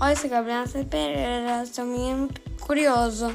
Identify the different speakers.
Speaker 1: Oi, sou Gabriela Pereira, sou menino curioso.